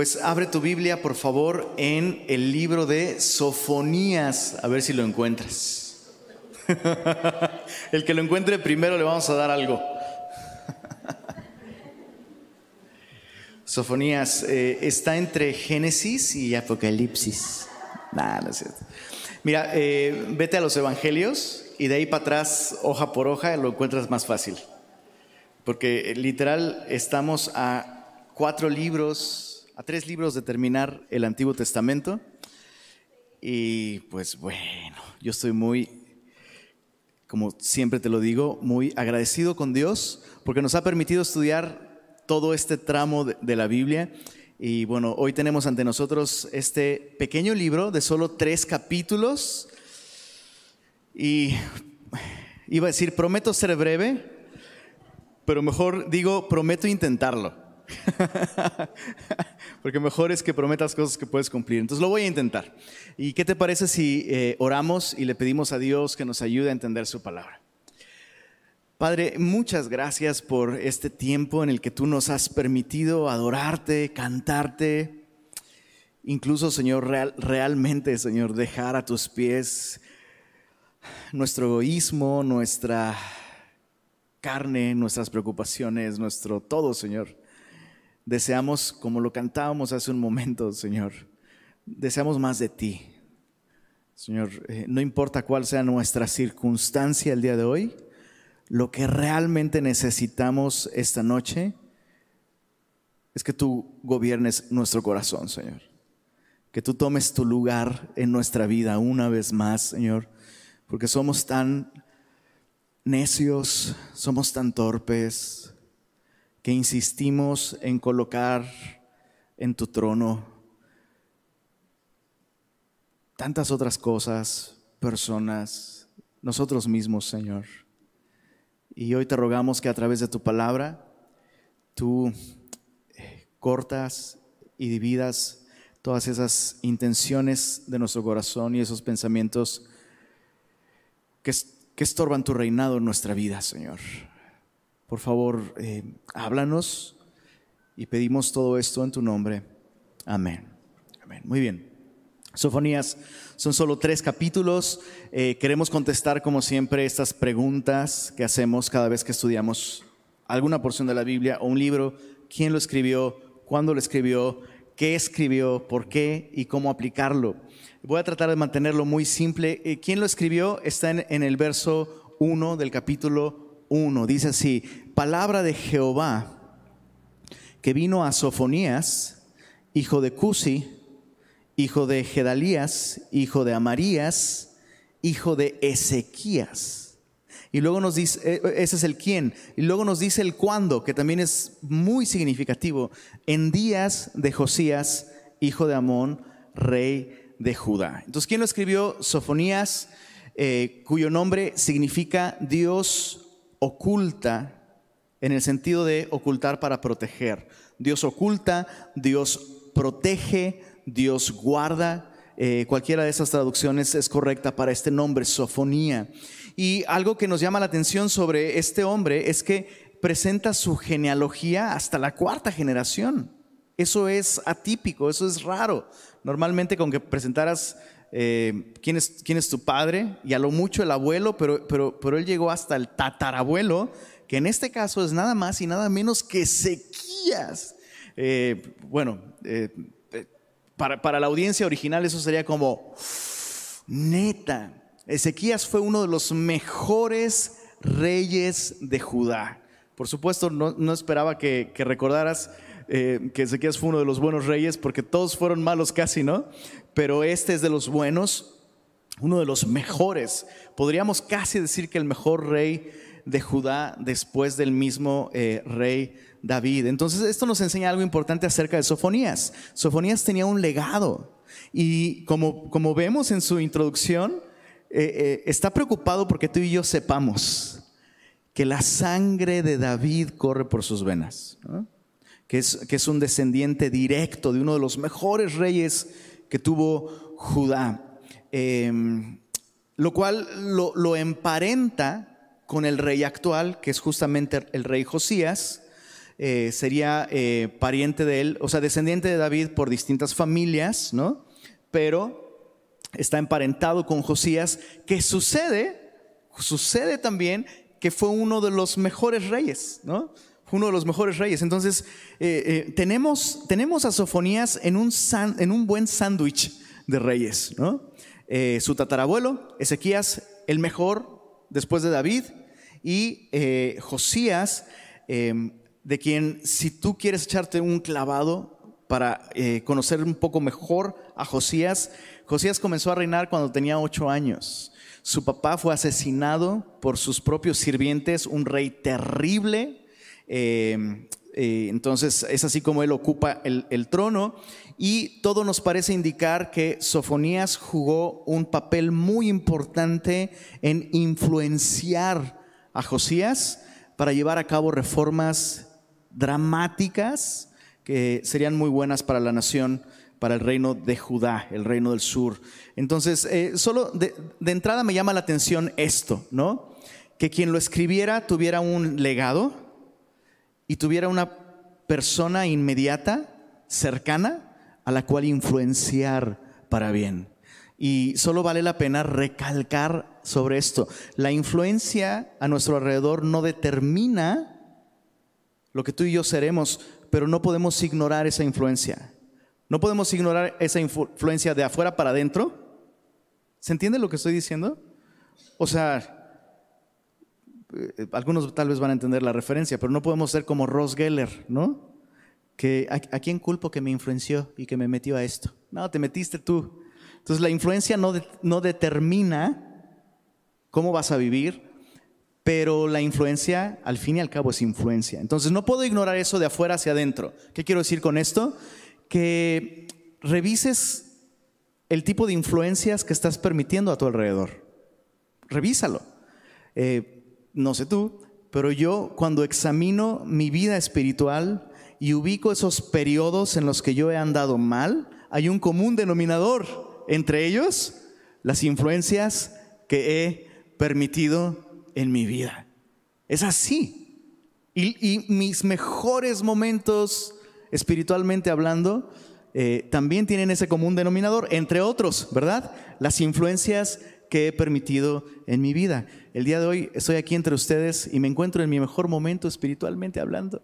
Pues abre tu Biblia, por favor, en el libro de Sofonías, a ver si lo encuentras. el que lo encuentre primero le vamos a dar algo. Sofonías eh, está entre Génesis y Apocalipsis. Nah, no es cierto. Mira, eh, vete a los evangelios y de ahí para atrás, hoja por hoja, lo encuentras más fácil. Porque literal estamos a cuatro libros a tres libros de terminar el Antiguo Testamento. Y pues bueno, yo estoy muy, como siempre te lo digo, muy agradecido con Dios porque nos ha permitido estudiar todo este tramo de, la Biblia. Y bueno, hoy tenemos ante nosotros este pequeño libro de solo tres capítulos. Y iba a decir, prometo ser breve, pero mejor digo, prometo intentarlo. Porque mejor es que prometas cosas que puedes cumplir. Entonces lo voy a intentar. ¿Y qué te parece si eh, oramos y le pedimos a Dios que nos ayude a entender su palabra? Padre, muchas gracias por este tiempo en el que tú nos has permitido adorarte, cantarte, incluso, Señor, realmente, Señor, dejar a tus pies nuestro egoísmo, nuestra carne, nuestras preocupaciones, nuestro todo, Señor Deseamos, como lo cantábamos hace un momento, Señor, deseamos más de ti. Señor, eh, no importa cuál sea nuestra circunstancia el día de hoy, lo que realmente necesitamos esta noche es que tú gobiernes nuestro corazón, Señor. Que tú tomes tu lugar en nuestra vida una vez más, Señor, porque somos tan necios, somos tan torpes, que insistimos en colocar en tu trono tantas otras cosas, personas, nosotros mismos, Señor. Y hoy te rogamos que a través de tu palabra tú eh, cortas y dividas todas esas intenciones de nuestro corazón y esos pensamientos que, que estorban tu reinado en nuestra vida, Señor. Por favor, eh, háblanos y pedimos todo esto en tu nombre. Amén. Amén. Muy bien. Sofonías son solo tres capítulos. Eh, queremos contestar, como siempre, estas preguntas que hacemos cada vez que estudiamos alguna porción de la Biblia o un libro. ¿Quién lo escribió? ¿Cuándo lo escribió? ¿Qué escribió? ¿Por qué? ¿Y cómo aplicarlo? Voy a tratar de mantenerlo muy simple. Eh, ¿Quién lo escribió? Está en, en el verso 1 del capítulo 1. Dice así, palabra de Jehová que vino a Sofonías, hijo de Cusi, hijo de Gedalías, hijo de Amarías, hijo de Ezequías. Y luego nos dice, eh, ese es el quién. Y luego nos dice el cuándo, que también es muy significativo. En días de Josías, hijo de Amón, rey de Judá. Entonces, ¿quién lo escribió? Sofonías, eh, cuyo nombre significa Dios oculta en el sentido de ocultar para proteger. Dios oculta, Dios protege, Dios guarda. Eh, cualquiera de esas traducciones es correcta para este nombre, Sofonía. Y algo que nos llama la atención sobre este hombre es que presenta su genealogía hasta la cuarta generación. Eso es atípico, eso es raro. Normalmente con que presentaras eh, ¿quién, es, quién es tu padre y a lo mucho el abuelo, pero, pero, pero él llegó hasta el tatarabuelo, que en este caso es nada más y nada menos que Ezequías. Eh, bueno, eh, para, para la audiencia original eso sería como, neta, Ezequías fue uno de los mejores reyes de Judá. Por supuesto, no, no esperaba que, que recordaras que Ezequías fue uno de los buenos reyes, porque todos fueron malos casi, ¿no? Pero este es de los buenos, uno de los mejores. Podríamos casi decir que el mejor rey de Judá después del mismo eh, rey David. Entonces esto nos enseña algo importante acerca de Sofonías. Sofonías tenía un legado y como, como vemos en su introducción, eh, está preocupado porque tú y yo sepamos que la sangre de David corre por sus venas. ¿no? que es, un descendiente directo de uno de los mejores reyes que tuvo Judá, em, lo cual lo, emparenta con el rey actual, que es justamente el rey Josías, eh, sería eh, pariente de él, o sea, descendiente de David por distintas familias, ¿no? Pero está emparentado con Josías, que sucede, sucede también que fue uno de los mejores reyes, ¿no? Uno de los mejores reyes. Entonces, tenemos, tenemos a Sofonías en un, en un buen sándwich de reyes, ¿no? su tatarabuelo, Ezequías, el mejor después de David, y eh, Josías, em, de quien si tú quieres echarte un clavado para eh, conocer un poco mejor a Josías, Josías comenzó a reinar cuando tenía ocho años. Su papá fue asesinado por sus propios sirvientes, un rey terrible. Em, eh, entonces es así como él ocupa el, trono y todo nos parece indicar que Sofonías jugó un papel muy importante en influenciar a Josías para llevar a cabo reformas dramáticas que serían muy buenas para la nación, para el reino de Judá, el reino del sur. Entonces, eh, solo de, entrada me llama la atención esto, ¿no? Que quien lo escribiera tuviera un legado y tuviera una persona inmediata, cercana, a la cual influenciar para bien. Y solo vale la pena recalcar sobre esto. La influencia a nuestro alrededor no determina lo que tú y yo seremos, pero no podemos ignorar esa influencia. No podemos ignorar esa influencia de afuera para adentro. ¿Se entiende lo que estoy diciendo? O sea, eh, algunos tal vez van a entender la referencia, pero no podemos ser como Ross Geller, ¿no? Que a, a quién culpo que me influenció y que me metió a esto. No, te metiste tú. Entonces la influencia no, no determina cómo vas a vivir, pero la influencia al fin y al cabo es influencia. Entonces no puedo ignorar eso de afuera hacia adentro. ¿Qué quiero decir con esto? Que revises el tipo de influencias que estás permitiendo a tu alrededor. Revísalo. Eh, no sé tú, pero yo cuando examino mi vida espiritual y ubico esos periodos en los que yo he andado mal, hay un común denominador entre ellos las influencias que he permitido en mi vida. Es así. Y, mis mejores momentos espiritualmente hablando eh, también tienen ese común denominador, entre otros, ¿verdad? Las influencias que he permitido en mi vida. El día de hoy estoy aquí entre ustedes y me encuentro en mi mejor momento espiritualmente hablando.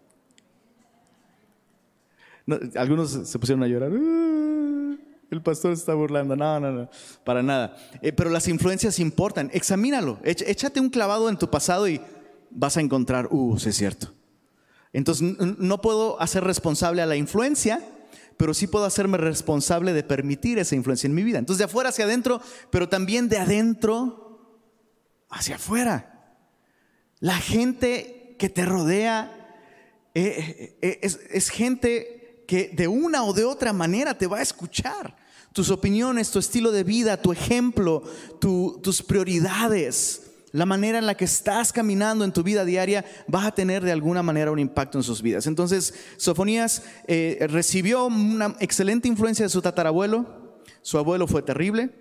algunos se pusieron a llorar. El pastor está burlando. No, no, no, para nada. Eh, pero las influencias importan. Examínalo. Échate un clavado en tu pasado y vas a encontrar, uh, sí es cierto. Entonces, no puedo hacer responsable a la influencia, pero sí puedo hacerme responsable de permitir esa influencia en mi vida. Entonces, de afuera hacia adentro, pero también de adentro hacia afuera. La gente que te rodea eh, eh, es gente que de una o de otra manera te va a escuchar. Tus opiniones, tu estilo de vida, tu ejemplo, tus prioridades, la manera en la que estás caminando en tu vida diaria, vas a tener de alguna manera un impacto en sus vidas. Entonces, Sofonías eh, recibió una excelente influencia de su tatarabuelo. Su abuelo fue terrible,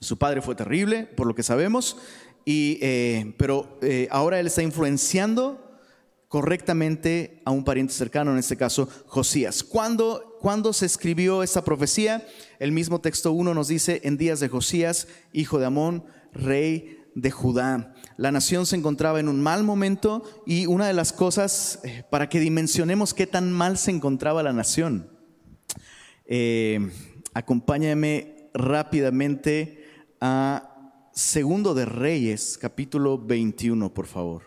su padre fue terrible, por lo que sabemos, y, eh, pero eh, ahora él está influenciando correctamente a un pariente cercano, en este caso Josías. ¿Cuándo, cuando se escribió esta profecía? El mismo texto 1 nos dice, en días de Josías, hijo de Amón, rey de Judá. La nación se encontraba en un mal momento y una de las cosas eh, para que dimensionemos qué tan mal se encontraba la nación. Eh, acompáñame rápidamente a Segundo de Reyes, capítulo 21, por favor.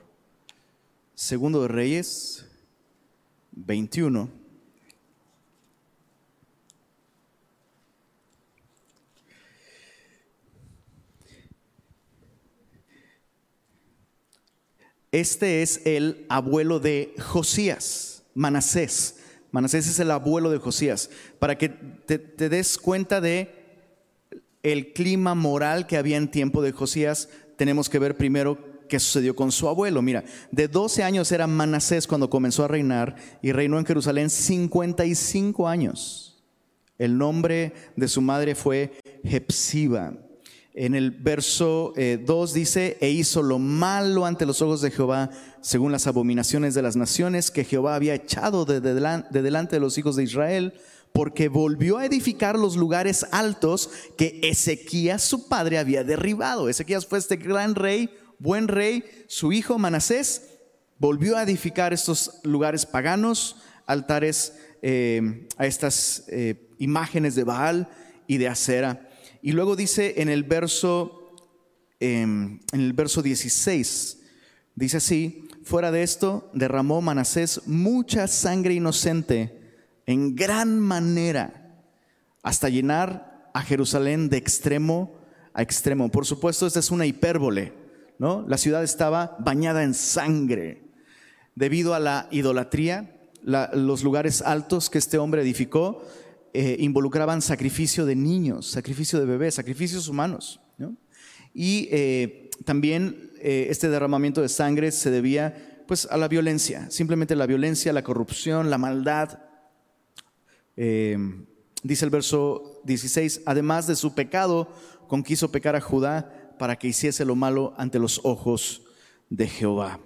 Segundo de Reyes 21. Este es el abuelo de Josías, Manasés. Manasés es el abuelo de Josías. Para que te, des cuenta de el clima moral que había en tiempo de Josías, tenemos que ver primero qué sucedió con su abuelo. Mira, de 12 años era Manasés cuando comenzó a reinar y reinó en Jerusalén 55 años. El nombre de su madre fue Hepsiba. En el verso 2 eh, dice, e hizo lo malo ante los ojos de Jehová, según las abominaciones de las naciones que Jehová había echado de, delante de los hijos de Israel, porque volvió a edificar los lugares altos que Ezequías su padre había derribado. Ezequías fue este gran rey, buen rey, su hijo Manasés volvió a edificar estos lugares paganos, altares eh, a estas eh, imágenes de Baal y de Acera. Y luego dice en el verso, em, en el verso 16, dice así, fuera de esto derramó Manasés mucha sangre inocente en gran manera hasta llenar a Jerusalén de extremo a extremo. Por supuesto, esta es una hipérbole, ¿no? La ciudad estaba bañada en sangre debido a la idolatría. los lugares altos que este hombre edificó eh, involucraban sacrificio de niños, sacrificio de bebés, sacrificios humanos. Y eh, también eh, este derramamiento de sangre se debía pues, a la violencia, simplemente la violencia, la corrupción, la maldad. dice el verso 16, además de su pecado, con quiso pecar a Judá para que hiciese lo malo ante los ojos de Jehová.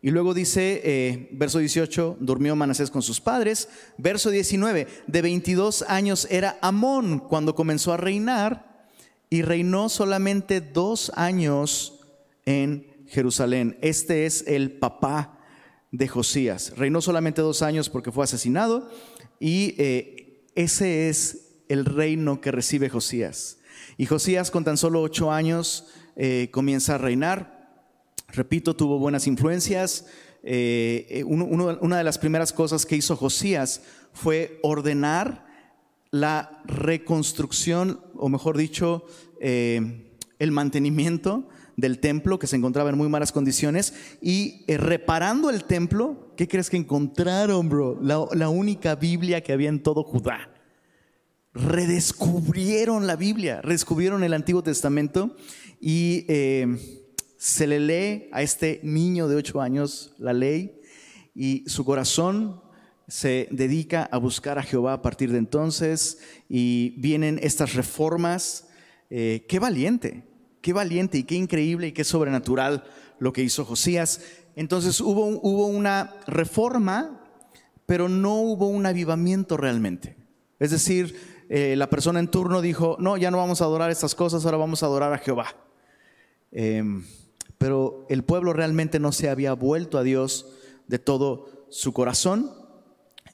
Y luego dice, eh, verso 18, durmió Manasés con sus padres. Verso 19, de 22 años era Amón cuando comenzó a reinar y reinó solamente dos años en Jerusalén. Este es el papá de Josías. Reinó solamente dos años porque fue asesinado y eh, ese es el reino que recibe Josías. Y Josías con tan solo ocho años eh, comienza a reinar Repito, tuvo buenas influencias. Eh, eh, una de las primeras cosas que hizo Josías fue ordenar la reconstrucción, o mejor dicho, eh, el mantenimiento del templo que se encontraba en muy malas condiciones y reparando el templo, ¿qué crees que encontraron, bro? La, única Biblia que había en todo Judá. Redescubrieron la Biblia, redescubrieron el Antiguo Testamento y se le lee a este niño de ocho años la ley y su corazón se dedica a buscar a Jehová a partir de entonces y vienen estas reformas. Eh, qué valiente, qué valiente y qué increíble y qué sobrenatural lo que hizo Josías. Entonces hubo, hubo una reforma, pero no hubo un avivamiento realmente. Es decir, eh, la persona en turno dijo, no, ya no vamos a adorar estas cosas, ahora vamos a adorar a Jehová. Em, pero el pueblo realmente no se había vuelto a Dios de todo su corazón.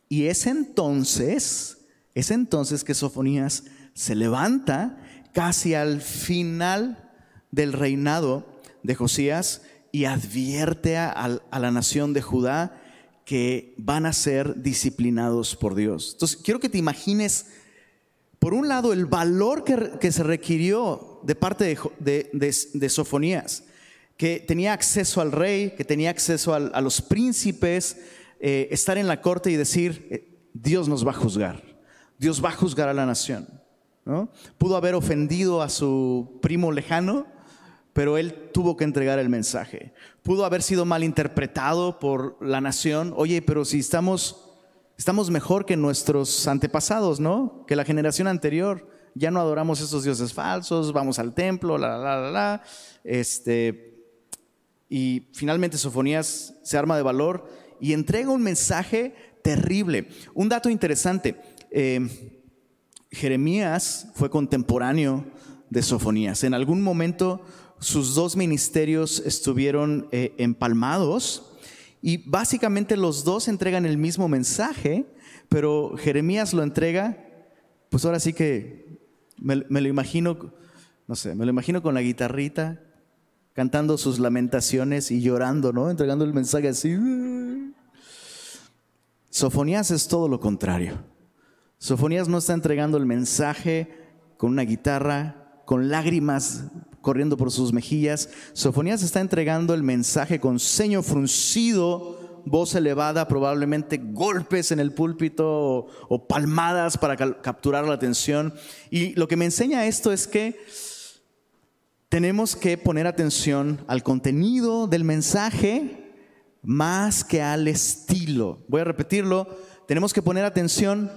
Y es entonces, es entonces que Sofonías se levanta casi al final del reinado de Josías y advierte a, la nación de Judá que van a ser disciplinados por Dios. Entonces, quiero que te imagines, por un lado, el valor que, se requirió de parte de Sofonías que tenía acceso al rey, que tenía acceso a, los príncipes, eh, estar en la corte y decir, eh, Dios nos va a juzgar, Dios va a juzgar a la nación. ¿no? Pudo haber ofendido a su primo lejano, pero él tuvo que entregar el mensaje. Pudo haber sido mal interpretado por la nación. Oye, pero si estamos, estamos mejor que nuestros antepasados, ¿no? Que la generación anterior. Ya no adoramos esos dioses falsos, vamos al templo, la, la, la, la. Este, y finalmente Sofonías se arma de valor y entrega un mensaje terrible. Un dato interesante, eh, Jeremías fue contemporáneo de Sofonías. En algún momento sus dos ministerios estuvieron eh, empalmados y básicamente los dos entregan el mismo mensaje, pero Jeremías lo entrega, pues ahora sí que me lo imagino, no sé, me lo imagino con la guitarrita, cantando sus lamentaciones y llorando, ¿no? Entregando el mensaje así. Sofonías es todo lo contrario. Sofonías no está entregando el mensaje con una guitarra, con lágrimas corriendo por sus mejillas. Sofonías está entregando el mensaje con ceño fruncido, voz elevada, probablemente golpes en el púlpito o, palmadas para capturar la atención. Y lo que me enseña esto es que tenemos que poner atención al contenido del mensaje más que al estilo. Voy a repetirlo, tenemos que poner atención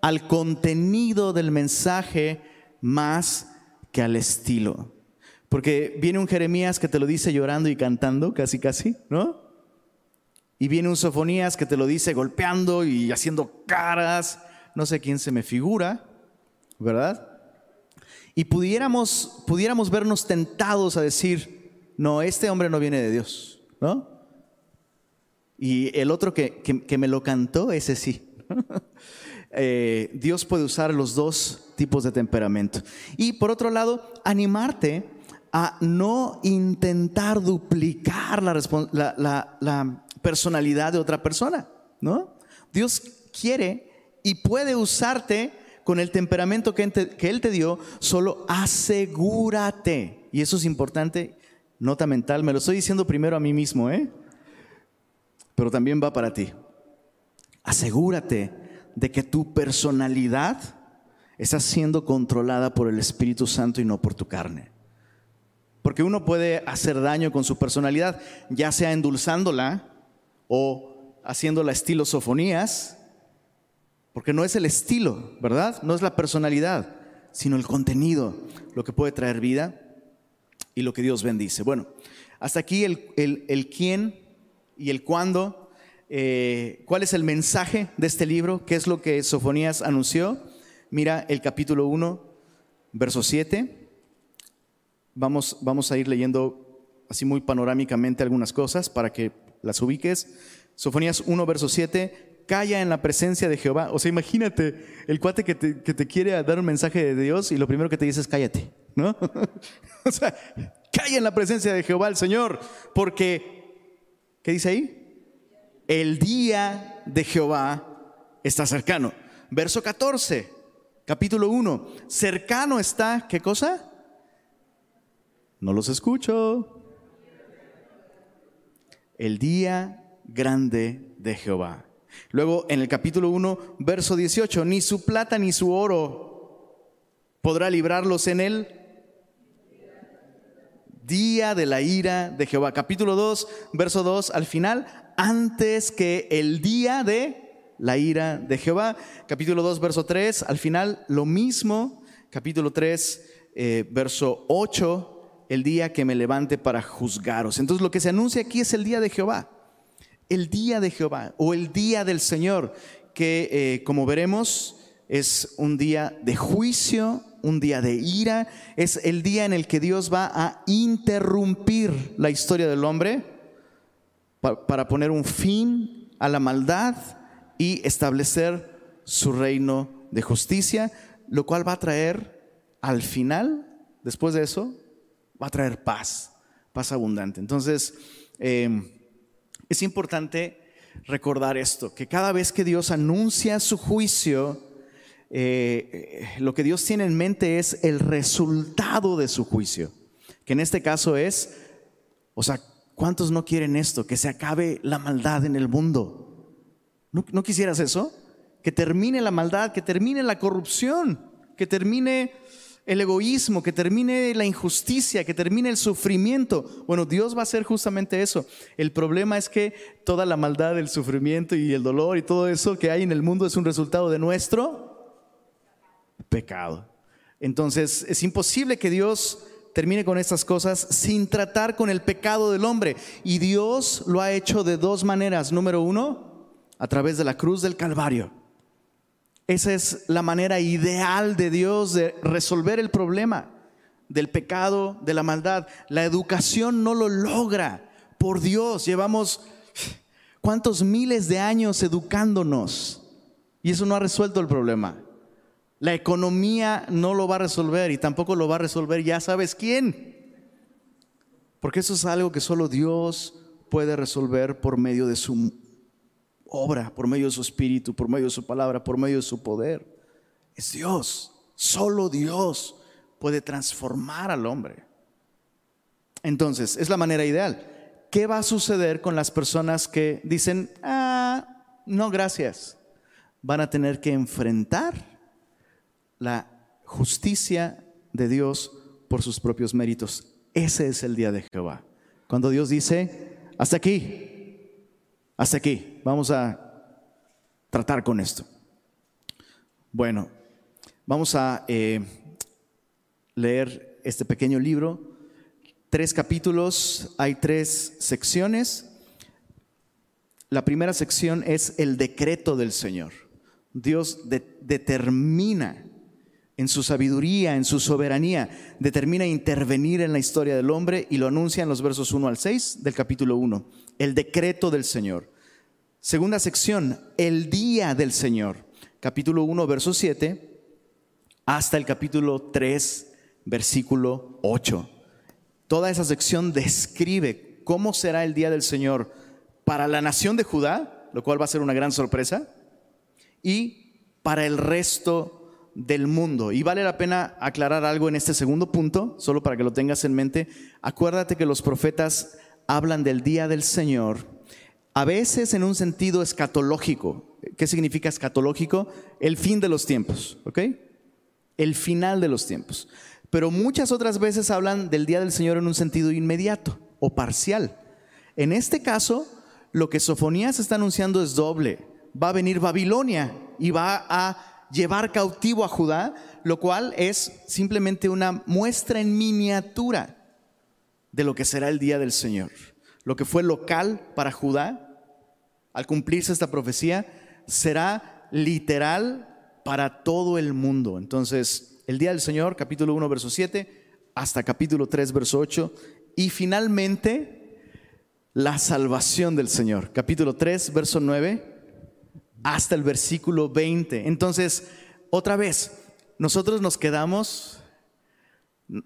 al contenido del mensaje más que al estilo. Porque viene un Jeremías que te lo dice llorando y cantando, casi casi, ¿no? Y viene un Sofonías que te lo dice golpeando y haciendo caras, no sé quién se me figura, ¿verdad? Y pudiéramos, pudiéramos vernos tentados a decir, no, este hombre no viene de Dios, ¿no? Y el otro que, me lo cantó, ese sí. Eh, Dios puede usar los dos tipos de temperamento. Y por otro lado, animarte a no intentar duplicar la, personalidad de otra persona, ¿no? Dios quiere y puede usarte con el temperamento que, Él te dio, solo asegúrate. Y eso es importante, nota mental, me lo estoy diciendo primero a mí mismo, ¿eh? Pero también va para ti. Asegúrate de que tu personalidad está siendo controlada por el Espíritu Santo y no por tu carne. Porque uno puede hacer daño con su personalidad, ya sea endulzándola o haciéndola estilo sofonías, porque no es el estilo, ¿verdad? No es la personalidad, sino el contenido, lo que puede traer vida y lo que Dios bendice. Bueno, hasta aquí el, el, quién y el cuándo. Eh, ¿Cuál es el mensaje de este libro? ¿Qué es lo que Sofonías anunció? Mira el capítulo 1, verso 7. Vamos, vamos a ir leyendo así muy panorámicamente algunas cosas para que las ubiques. Sofonías 1, verso 7, calla en la presencia de Jehová. O sea, imagínate el cuate que te, que te quiere dar un mensaje de Dios y lo primero que te dice es cállate, ¿no? o sea, calla en la presencia de Jehová el Señor, porque, ¿qué dice ahí? El día de Jehová está cercano. Verso 14, capítulo 1, cercano está, ¿qué cosa? No los escucho. El día grande de Jehová. Luego en el capítulo 1, verso 18, ni su plata ni su oro podrá librarlos en el día de la ira de Jehová. Capítulo 2, verso 2, al final, antes que el día de la ira de Jehová. Capítulo 2, verso 3, al final, lo mismo. Capítulo 3, eh, verso 8, el día que me levante para juzgaros. Entonces lo que se anuncia aquí es el día de Jehová, el día de Jehová o el día del Señor, que eh, como veremos es un día de juicio, un día de ira, es el día en el que Dios va a interrumpir la historia del hombre para poner un fin a la maldad y establecer su reino de justicia, lo cual va a traer al final, después de eso, va a traer paz, paz abundante. Entonces, em, es importante recordar esto, que cada vez que Dios anuncia su juicio, eh, lo que Dios tiene en mente es el resultado de su juicio, que en este caso es, o sea, ¿cuántos no quieren esto? Que se acabe la maldad en el mundo. ¿No, no quisieras eso? Que termine la maldad, que termine la corrupción, que termine el egoísmo, que termine la injusticia, que termine el sufrimiento. Bueno, Dios va a hacer justamente eso. El problema es que toda la maldad, el sufrimiento y el dolor y todo eso que hay en el mundo es un resultado de nuestro pecado. Entonces, es imposible que Dios termine con estas cosas sin tratar con el pecado del hombre. Y Dios lo ha hecho de dos maneras. Número uno, a través de la cruz del Calvario. Esa es la manera ideal de Dios de resolver el problema del pecado, de la maldad. La educación no lo logra. Por Dios, llevamos cuántos miles de años educándonos y eso no ha resuelto el problema. La economía no lo va a resolver y tampoco lo va a resolver ya sabes quién. Porque eso es algo que solo Dios puede resolver por medio de su obra por medio de su espíritu, por medio de su palabra, por medio de su poder. Es Dios. Solo Dios puede transformar al hombre. Entonces, es la manera ideal. ¿Qué va a suceder con las personas que dicen, ah, no, gracias? Van a tener que enfrentar la justicia de Dios por sus propios méritos. Ese es el día de Jehová. Cuando Dios dice, hasta aquí, hasta aquí, vamos a tratar con esto. Bueno, vamos a eh, leer este pequeño libro tres capítulos, hay tres secciones. La primera sección es el decreto del Señor. Dios determina en su sabiduría, en su soberanía, determina intervenir en la historia del hombre y lo anuncia en los versos 1 al 6 del capítulo 1. El decreto del Señor. Segunda sección, el día del Señor. Capítulo 1, verso 7, hasta el capítulo 3, versículo 8. Toda esa sección describe cómo será el día del Señor para la nación de Judá, lo cual va a ser una gran sorpresa, y para el resto del mundo. Y vale la pena aclarar algo en este segundo punto, solo para que lo tengas en mente. Acuérdate que los profetas hablan del día del Señor a veces en un sentido escatológico. ¿Qué significa escatológico? El fin de los tiempos, ¿ok? El final de los tiempos. Pero muchas otras veces hablan del día del Señor en un sentido inmediato o parcial. En este caso, lo que Sofonías está anunciando es doble. Va a venir Babilonia y va a llevar cautivo a Judá, lo cual es simplemente una muestra en miniatura de lo que será el día del Señor lo que fue local para Judá, al cumplirse esta profecía, será literal para todo el mundo. Entonces, el día del Señor, capítulo 1, verso 7, hasta capítulo 3, verso 8, y finalmente la salvación del Señor, capítulo 3, verso 9, hasta el versículo 20. Entonces, otra vez, nosotros nos quedamos,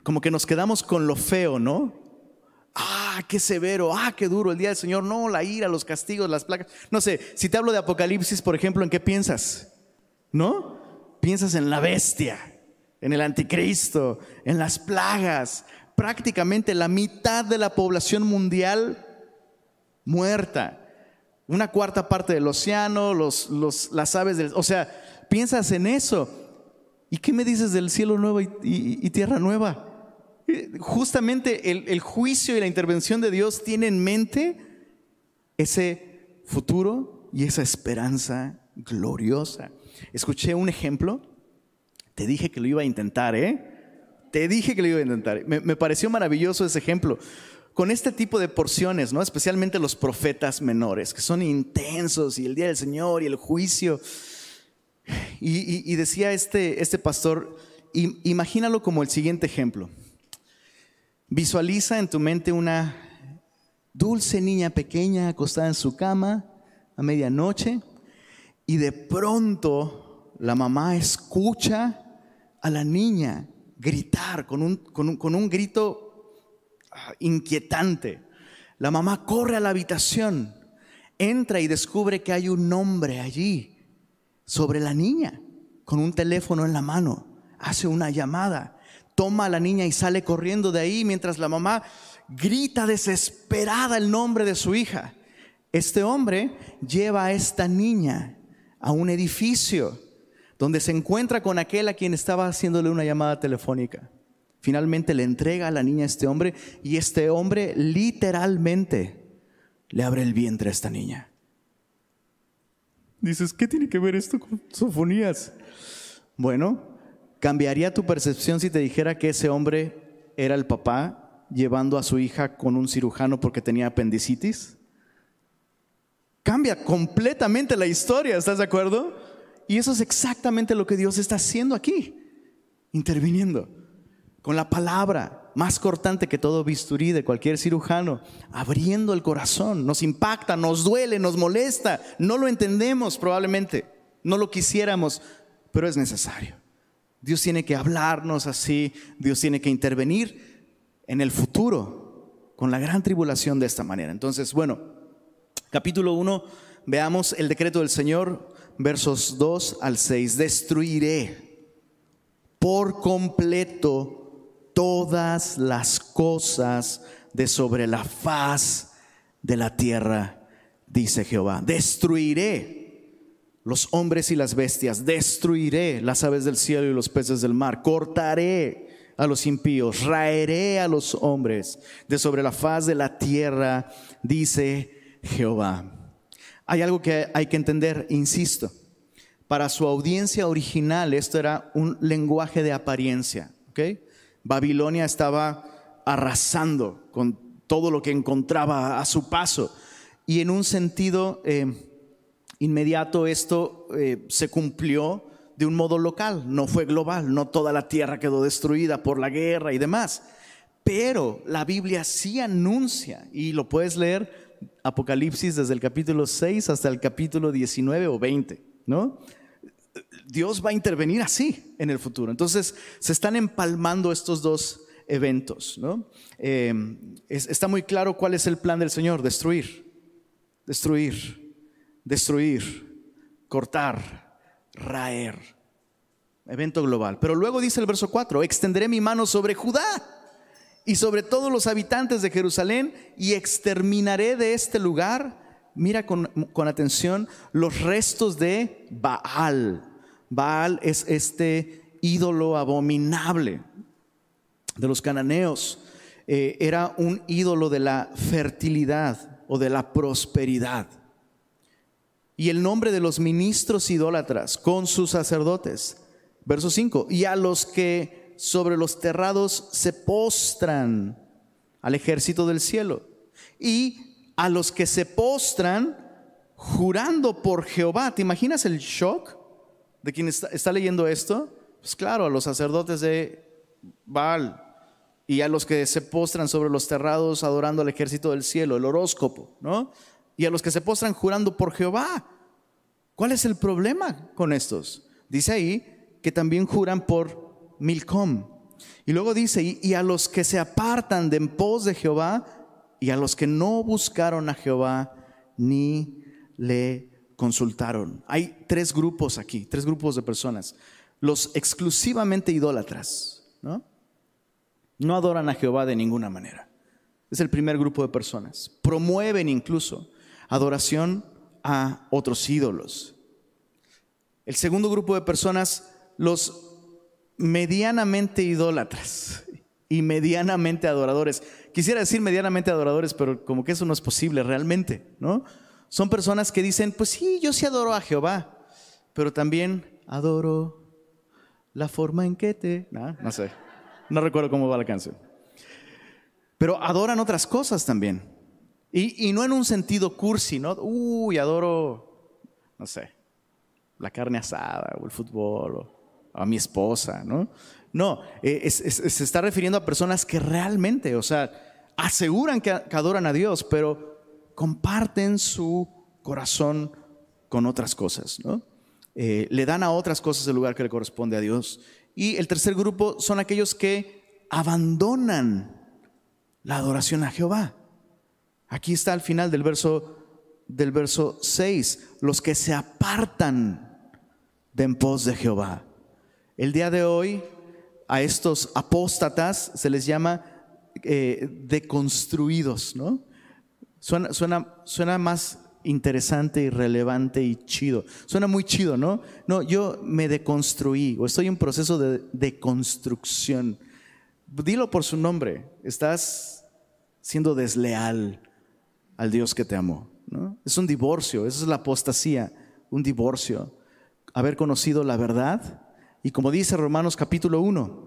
como que nos quedamos con lo feo, ¿no? Ah, qué severo, ah, qué duro el día del Señor, no, la ira, los castigos, las placas. No sé, si te hablo de Apocalipsis, por ejemplo, ¿en qué piensas? ¿No? Piensas en la bestia, en el anticristo, en las plagas, prácticamente la mitad de la población mundial muerta, una cuarta parte del océano, los, las aves del... O sea, piensas en eso. ¿Y qué me dices del cielo nuevo y tierra nueva? Justamente el, juicio y la intervención de Dios tiene en mente ese futuro y esa esperanza gloriosa. Escuché un ejemplo, te dije que lo iba a intentar, ¿eh? Te dije que lo iba a intentar. Me, pareció maravilloso ese ejemplo. Con este tipo de porciones, ¿no? Especialmente los profetas menores, que son intensos, y el día del Señor y el juicio. Y, decía este, este pastor, imagínalo como el siguiente ejemplo. Visualiza en tu mente una dulce niña pequeña acostada en su cama a medianoche y de pronto la mamá escucha a la niña gritar con un, con un, grito ah, inquietante. La mamá corre a la habitación, entra y descubre que hay un hombre allí sobre la niña con un teléfono en la mano. Hace una llamada toma a la niña y sale corriendo de ahí mientras la mamá grita desesperada el nombre de su hija. Este hombre lleva a esta niña a un edificio donde se encuentra con aquel a quien estaba haciéndole una llamada telefónica. Finalmente le entrega a la niña a este hombre y este hombre literalmente le abre el vientre a esta niña. Dices, ¿qué tiene que ver esto con sofonías? Bueno, ¿Cambiaría tu percepción si te dijera que ese hombre era el papá llevando a su hija con un cirujano porque tenía apendicitis? Cambia completamente la historia, ¿estás de acuerdo? Y eso es exactamente lo que Dios está haciendo aquí, interviniendo con la palabra más cortante que todo bisturí de cualquier cirujano, abriendo el corazón, nos impacta, nos duele, nos molesta, no lo entendemos probablemente, no lo quisiéramos, pero es necesario. Dios tiene que hablarnos así, Dios tiene que intervenir en el futuro con la gran tribulación de esta manera. Entonces, bueno, capítulo 1, veamos el decreto del Señor, versos 2 al 6. Destruiré por completo todas las cosas de sobre la faz de la tierra, dice Jehová. Destruiré los hombres y las bestias, destruiré las aves del cielo y los peces del mar, cortaré a los impíos, raeré a los hombres de sobre la faz de la tierra, dice Jehová. Hay algo que hay que entender, insisto, para su audiencia original esto era un lenguaje de apariencia, Babilonia estaba arrasando con todo lo que encontraba a su paso. Y en un sentido eh, inmediato esto eh, se cumplió de un modo local, no fue global, no toda la tierra quedó destruida por la guerra y demás. Pero la Biblia sí anuncia, y lo puedes leer Apocalipsis desde el capítulo 6 hasta el capítulo 19 o 20, ¿no? Dios va a intervenir así en el futuro. Entonces se están empalmando estos dos eventos, ¿no? Eh, está muy claro cuál es el plan del Señor, destruir, destruir, destruir, cortar, raer. Evento global. Pero luego dice el verso 4, extenderé mi mano sobre Judá y sobre todos los habitantes de Jerusalén y exterminaré de este lugar, mira con, atención, los restos de Baal. Baal es este ídolo abominable de los cananeos. Eh, era un ídolo de la fertilidad o de la prosperidad. Y el nombre de los ministros idólatras con sus sacerdotes. Verso 5. Y a los que sobre los terrados se postran al ejército del cielo. Y a los que se postran jurando por Jehová. ¿Te imaginas el shock de quien está, leyendo esto? Pues claro, a los sacerdotes de Baal y a los que se postran sobre los terrados adorando al ejército del cielo, el horóscopo, ¿no? Y a los que se postran jurando por Jehová. ¿Cuál es el problema con estos? Dice ahí que también juran por Milcom. Y luego dice, y, a los que se apartan de en pos de Jehová, y a los que no buscaron a Jehová, ni le consultaron. Hay tres grupos aquí, tres grupos de personas. Los exclusivamente idólatras, ¿no? No adoran a Jehová de ninguna manera. Es el primer grupo de personas. Promueven incluso adoración a otros ídolos. El segundo grupo de personas, los medianamente idólatras y medianamente adoradores. Quisiera decir medianamente adoradores, pero como que eso no es posible realmente, ¿no? Son personas que dicen, pues sí, yo sí adoro a Jehová, pero también adoro la forma en que te... No, sé, no recuerdo cómo va la canción. Pero adoran otras cosas también. Y, no en un sentido cursi, ¿no? Uy, adoro, no sé, la carne asada o el fútbol o a mi esposa, ¿no? No, eh, se está refiriendo a personas que realmente, o sea, aseguran que, adoran a Dios, pero comparten su corazón con otras cosas, ¿no? Eh, le dan a otras cosas el lugar que le corresponde a Dios. Y el tercer grupo son aquellos que abandonan la adoración a Jehová. Aquí está al final del verso del verso 6, los que se apartan de en pos de Jehová. El día de hoy a estos apóstatas se les llama eh, deconstruidos, ¿no? Suena, suena, suena más interesante y relevante y chido. Suena muy chido, ¿no? No, yo me deconstruí o estoy en proceso de deconstrucción. Dilo por su nombre. Estás siendo desleal al Dios que te amó. ¿no? Es un divorcio, eso es la apostasía, un divorcio. Haber conocido la verdad y como dice Romanos capítulo 1,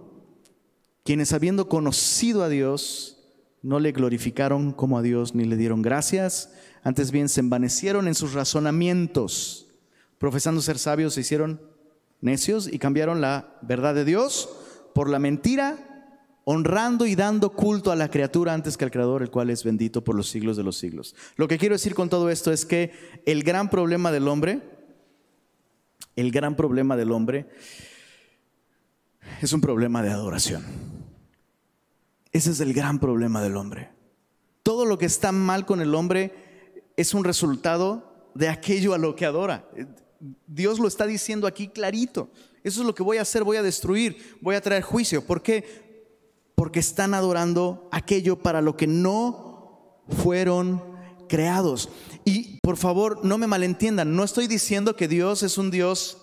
quienes habiendo conocido a Dios, no le glorificaron como a Dios ni le dieron gracias, antes bien se envanecieron en sus razonamientos, profesando ser sabios se hicieron necios y cambiaron la verdad de Dios por la mentira, honrando y dando culto a la criatura antes que al Creador, el cual es bendito por los siglos de los siglos. Lo que quiero decir con todo esto es que el gran problema del hombre, el gran problema del hombre es un problema de adoración. Ese es el gran problema del hombre. Todo lo que está mal con el hombre es un resultado de aquello a lo que adora. Dios lo está diciendo aquí clarito. Eso es lo que voy a hacer, voy a destruir, voy a traer juicio. ¿Por qué? Porque están adorando aquello para lo que no fueron creados. Y por favor, no me malentiendan, no estoy diciendo que Dios es un Dios,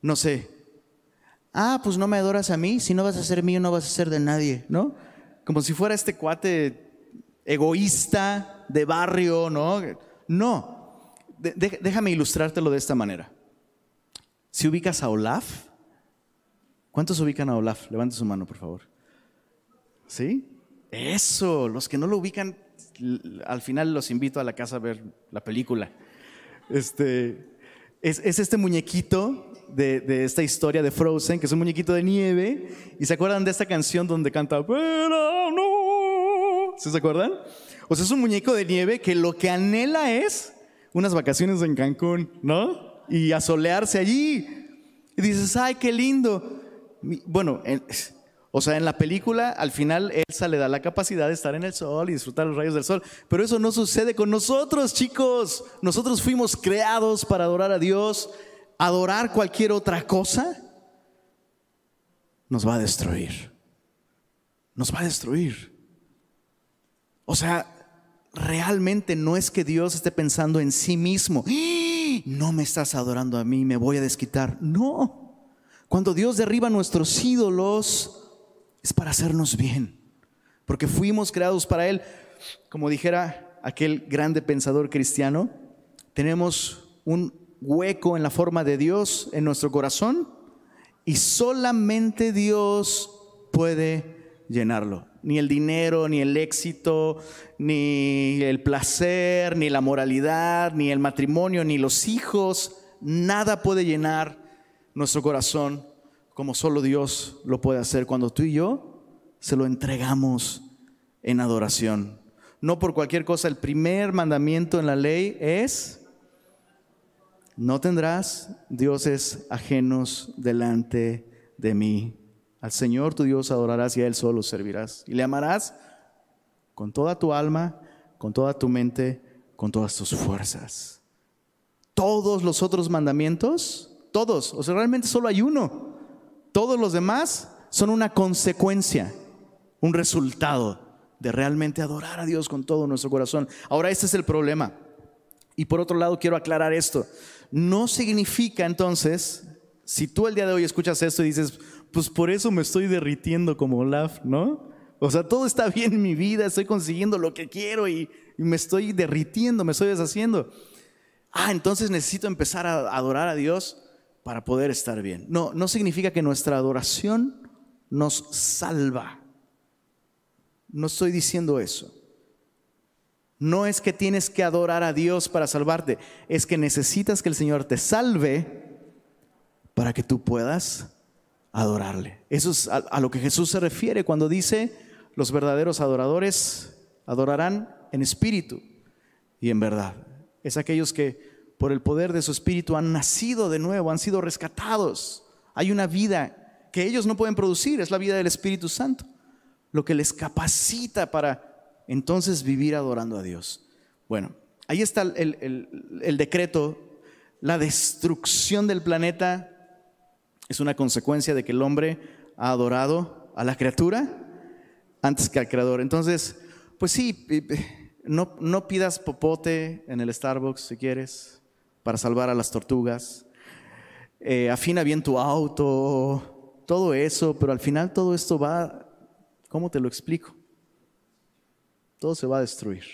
no sé, ah, pues no me adoras a mí, si no vas a ser mío, no vas a ser de nadie, ¿no? Como si fuera este cuate egoísta de barrio, ¿no? No, déjame ilustrártelo de esta manera. Si ubicas a Olaf, ¿cuántos ubican a Olaf? Levante su mano, por favor. ¿Sí? Eso, los que no lo ubican, al final los invito a la casa a ver la película. Este, es, este muñequito de, esta historia de Frozen, que es un muñequito de nieve. ¿Y se acuerdan de esta canción donde canta no? ¿Sí se acuerdan? O sea, es un muñeco de nieve que lo que anhela es unas vacaciones en Cancún, ¿no? Y asolearse allí. Y dices, ay, qué lindo. Bueno, o sea, en la película, al final, Elsa le da la capacidad de estar en el sol y disfrutar los rayos del sol. Pero eso no sucede con nosotros, chicos. Nosotros fuimos creados para adorar a Dios. Adorar cualquier otra cosa nos va a destruir. Nos va a destruir. O sea, realmente no es que Dios esté pensando en sí mismo. ¡Ah! No me estás adorando a mí, me voy a desquitar. No. Cuando Dios derriba nuestros ídolos, es para hacernos bien, porque fuimos creados para Él. Como dijera aquel grande pensador cristiano, tenemos un hueco en la forma de Dios en nuestro corazón y solamente Dios puede llenarlo. Ni el dinero, ni el éxito, ni el placer, ni la moralidad, ni el matrimonio, ni los hijos, nada puede llenar nuestro corazón como solo Dios lo puede hacer cuando tú y yo se lo entregamos en adoración. No por cualquier cosa, el primer mandamiento en la ley es, no tendrás dioses ajenos delante de mí. Al Señor tu Dios adorarás y a Él solo servirás. Y le amarás con toda tu alma, con toda tu mente, con todas tus fuerzas. Todos los otros mandamientos, todos, o sea, realmente solo hay uno todos los demás son una consecuencia, un resultado de realmente adorar a Dios con todo nuestro corazón. Ahora, este es el problema. Y por otro lado, quiero aclarar esto. No significa entonces, si tú el día de hoy escuchas esto y dices, pues por eso me estoy derritiendo como Olaf, ¿no? O sea, todo está bien en mi vida, estoy consiguiendo lo que quiero y, me estoy derritiendo, me estoy deshaciendo. Ah, entonces necesito empezar a adorar a Dios para poder estar bien. No, no significa que nuestra adoración nos salva. No estoy diciendo eso. No es que tienes que adorar a Dios para salvarte, es que necesitas que el Señor te salve para que tú puedas adorarle. Eso es a, a lo que Jesús se refiere cuando dice, los verdaderos adoradores adorarán en espíritu y en verdad. Es aquellos que por el poder de su espíritu han nacido de nuevo, han sido rescatados. Hay una vida que ellos no pueden producir, es la vida del Espíritu Santo, lo que les capacita para entonces vivir adorando a Dios. Bueno, ahí está el, decreto, la destrucción del planeta es una consecuencia de que el hombre ha adorado a la criatura antes que al creador. Entonces, pues sí, no, no pidas popote en el Starbucks si quieres para salvar a las tortugas, eh, afina bien tu auto, todo eso, pero al final todo esto va, ¿cómo te lo explico? Todo se va a destruir.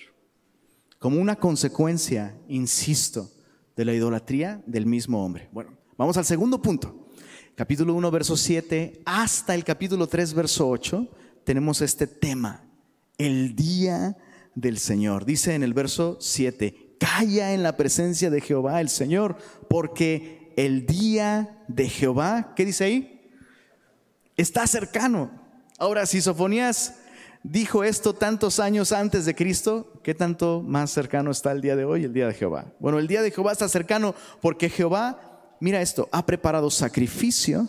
Como una consecuencia, insisto, de la idolatría del mismo hombre. Bueno, vamos al segundo punto. Capítulo 1, verso 7, hasta el capítulo 3, verso 8, tenemos este tema, el día del Señor. Dice en el verso 7, calla en la presencia de Jehová el Señor, porque el día de Jehová, ¿qué dice ahí? Está cercano. Ahora, si Sofonías dijo esto tantos años antes de Cristo, ¿qué tanto más cercano está el día de hoy, el día de Jehová? Bueno, el día de Jehová está cercano porque Jehová, mira esto, ha preparado sacrificio,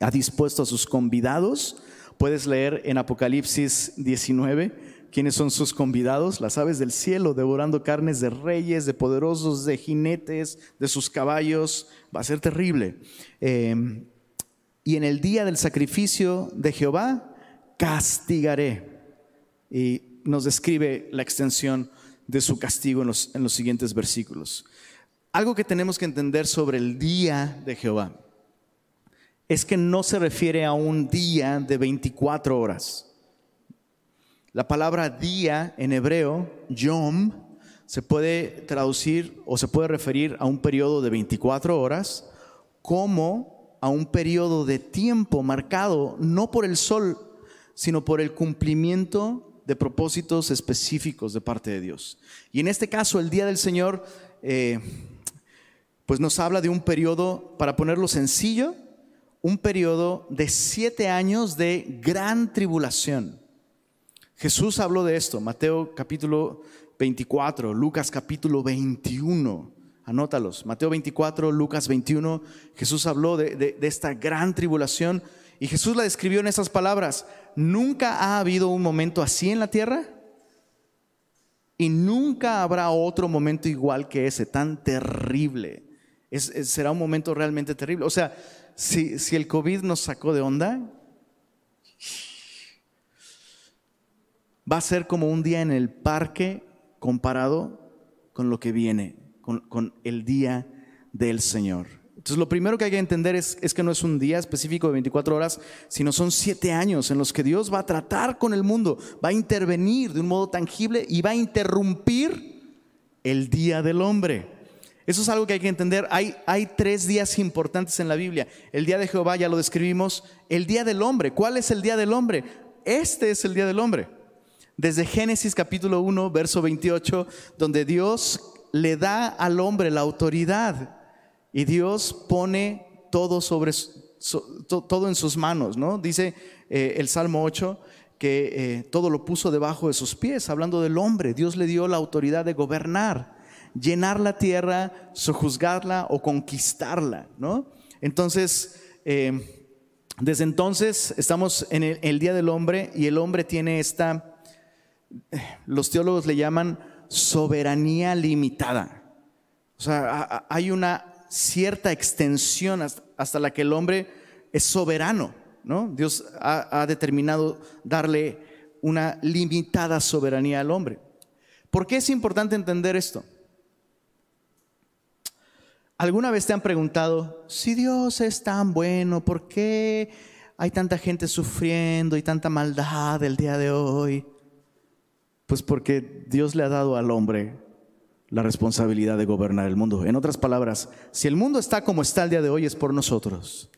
ha dispuesto a sus convidados. Puedes leer en Apocalipsis 19 ¿Quiénes son sus convidados? Las aves del cielo, devorando carnes de reyes, de poderosos, de jinetes, de sus caballos. Va a ser terrible. Eh, y en el día del sacrificio de Jehová, castigaré. Y nos describe la extensión de su castigo en los, en los siguientes versículos. Algo que tenemos que entender sobre el día de Jehová es que no se refiere a un día de 24 horas la palabra día en hebreo, yom, se puede traducir o se puede referir a un periodo de 24 horas como a un periodo de tiempo marcado no por el sol, sino por el cumplimiento de propósitos específicos de parte de Dios. Y en este caso, el día del Señor, eh, pues nos habla de un periodo, para ponerlo sencillo, un periodo de siete años de gran tribulación. Jesús habló de esto, Mateo capítulo 24, Lucas capítulo 21. Anótalos, Mateo 24, Lucas 21. Jesús habló de, de esta gran tribulación y Jesús la describió en esas palabras. Nunca ha habido un momento así en la tierra y nunca habrá otro momento igual que ese, tan terrible será un momento realmente terrible. O sea, si, si el COVID nos sacó de onda, va a ser como un día en el parque comparado con lo que viene, con, el día del Señor. Entonces lo primero que hay que entender es, es, que no es un día específico de 24 horas, sino son siete años en los que Dios va a tratar con el mundo, va a intervenir de un modo tangible y va a interrumpir el día del hombre. Eso es algo que hay que entender. Hay, hay tres días importantes en la Biblia. El día de Jehová ya lo describimos. El día del hombre. ¿Cuál es el día del hombre? Este es el día del hombre. Desde Génesis capítulo 1, verso 28, donde Dios le da al hombre la autoridad y Dios pone todo sobre todo en sus manos, ¿no? Dice eh, el Salmo 8 que eh, todo lo puso debajo de sus pies, hablando del hombre. Dios le dio la autoridad de gobernar llenar la tierra, sojuzgarla o conquistarla, ¿no? Entonces, eh, desde entonces estamos en el, Día del Hombre y el hombre tiene esta, los teólogos le llaman soberanía limitada. O sea, hay una cierta extensión hasta, la que el hombre es soberano, ¿no? Dios ha, determinado darle una limitada soberanía al hombre. ¿Por qué es importante entender esto? ¿Alguna vez te han preguntado, si Dios es tan bueno, ¿por qué hay tanta gente sufriendo y tanta maldad el día de hoy? Pues porque Dios le ha dado al hombre la responsabilidad de gobernar el mundo. En otras palabras, si el mundo está como está el día de hoy es por nosotros.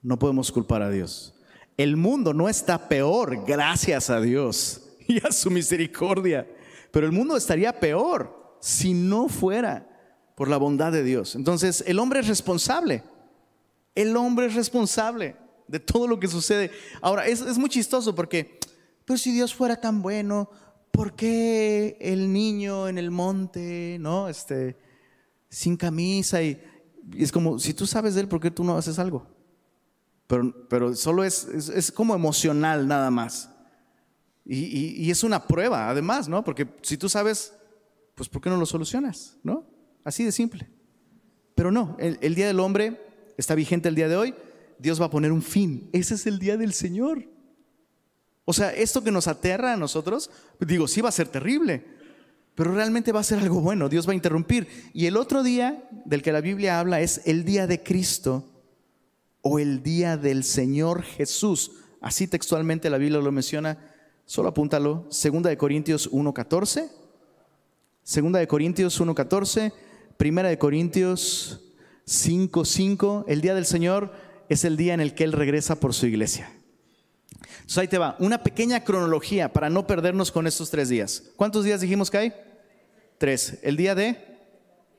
No podemos culpar a Dios. El mundo no está peor, gracias a Dios y a su misericordia. Pero el mundo estaría peor si no fuera por la bondad de Dios. Entonces, el hombre es responsable. El hombre es responsable de todo lo que sucede. Ahora, es, es muy chistoso porque, pero si Dios fuera tan bueno, ¿por qué el niño en el monte, no? Este, sin camisa y, es como, si tú sabes de él, ¿por qué tú no haces algo? Pero, pero solo es, es, como emocional nada más. Y, y, es una prueba, además, ¿no? Porque si tú sabes, pues ¿por qué no lo solucionas? ¿No? Así de simple. Pero no, el, Día del Hombre está vigente el día de hoy. Dios va a poner un fin. Ese es el Día del Señor. O sea, esto que nos aterra a nosotros, digo, sí va a ser terrible, pero realmente va a ser algo bueno. Dios va a interrumpir. Y el otro día del que la Biblia habla es el día de Cristo o el día del Señor Jesús. Así textualmente la Biblia lo menciona. Solo apúntalo. Segunda de Corintios 1.14. Segunda de Corintios 1.14 Primera de Corintios 5:5, el día del Señor es el día en el que Él regresa por su iglesia. Entonces ahí te va, una pequeña cronología para no perdernos con estos tres días. ¿Cuántos días dijimos que hay? Tres. El día de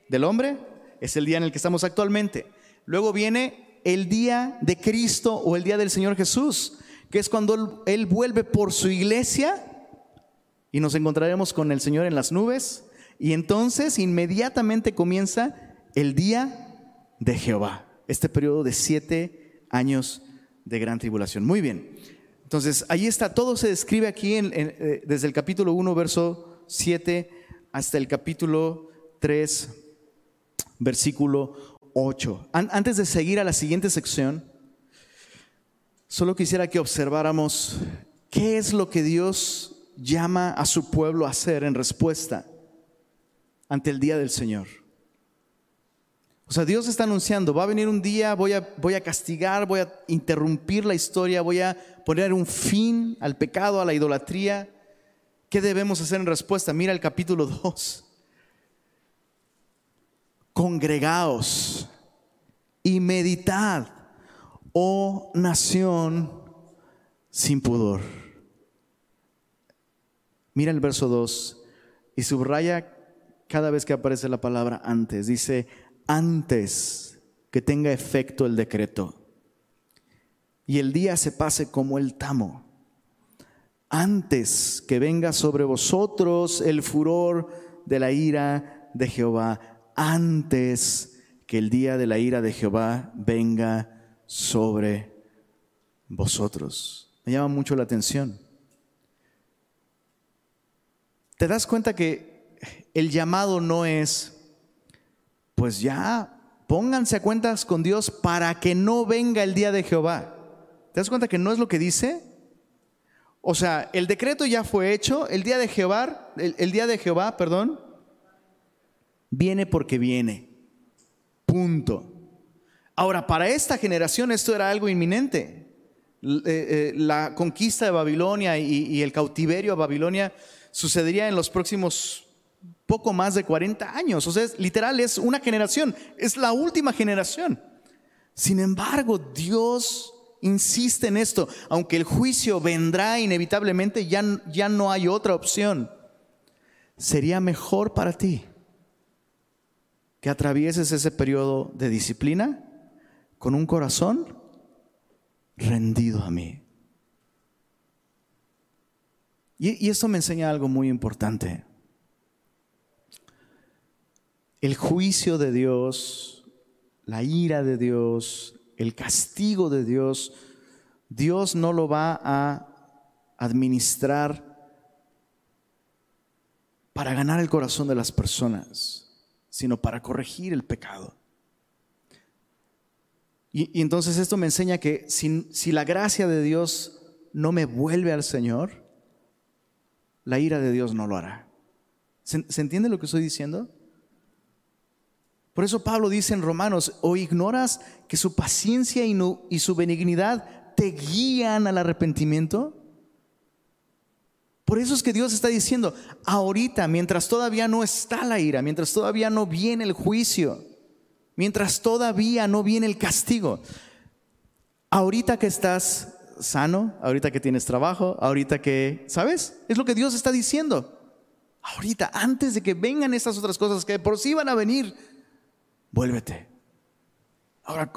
del hombre es el día en el que estamos actualmente. Luego viene el día de Cristo o el día del Señor Jesús, que es cuando Él vuelve por su iglesia y nos encontraremos con el Señor en las nubes y entonces inmediatamente comienza el día de Jehová, este periodo de siete años de gran tribulación. Muy bien. Entonces, ahí está, todo se describe aquí eh, desde el capítulo 1, verso 7, hasta el capítulo 3, versículo 8. antes de seguir a la siguiente sección, solo quisiera que observáramos qué es lo que Dios llama a su pueblo a hacer en respuesta ante el día del Señor. O sea, Dios está anunciando, va a venir un día, voy a, voy a castigar, voy a interrumpir la historia, voy a poner un fin al pecado, a la idolatría. ¿Qué debemos hacer en respuesta? Mira el capítulo 2. Congregaos y meditad, oh nación sin pudor. Mira el verso 2 y subraya cada vez que aparece la palabra antes. Dice, antes que tenga efecto el decreto y el día se pase como el tamo. Antes que venga sobre vosotros el furor de la ira de Jehová. Antes que el día de la ira de Jehová venga sobre vosotros. Me llama mucho la atención. ¿Te das cuenta que el llamado no es, pues ya, pónganse a cuentas con Dios para que no venga el día de Jehová? ¿Te das cuenta que no es lo que dice? O sea, el decreto ya fue hecho, el día de Jehová, el, día de Jehová, perdón, viene porque viene. Punto. Ahora, para esta generación esto era algo inminente. Eh, eh, la conquista de Babilonia y, el cautiverio a Babilonia sucedería en los próximos poco más de 40 años. O sea, literal es una generación, es la última generación. Sin embargo, Dios insiste en esto, aunque el juicio vendrá inevitablemente, ya, ya no hay otra opción. Sería mejor para ti que atravieses ese periodo de disciplina con un corazón rendido a mí. Y, y esto me enseña algo muy importante. El juicio de Dios, la ira de Dios, el castigo de Dios, Dios no lo va a administrar para ganar el corazón de las personas, sino para corregir el pecado. Y, entonces esto me enseña que si, si la gracia de Dios no me vuelve al Señor, la ira de Dios no lo hará. ¿Se, ¿Se, entiende lo que estoy diciendo? Por eso Pablo dice en Romanos, o ignoras que su paciencia y, su benignidad te guían al arrepentimiento. Por eso es que Dios está diciendo, ahorita, mientras todavía no está la ira, mientras todavía no viene el juicio, mientras todavía no viene el castigo, ahorita que estás sano, ahorita que tienes trabajo, ahorita que, ¿sabes? Es lo que Dios está diciendo. Ahorita, antes de que vengan estas otras cosas que por sí van a venir, vuélvete. Ahora,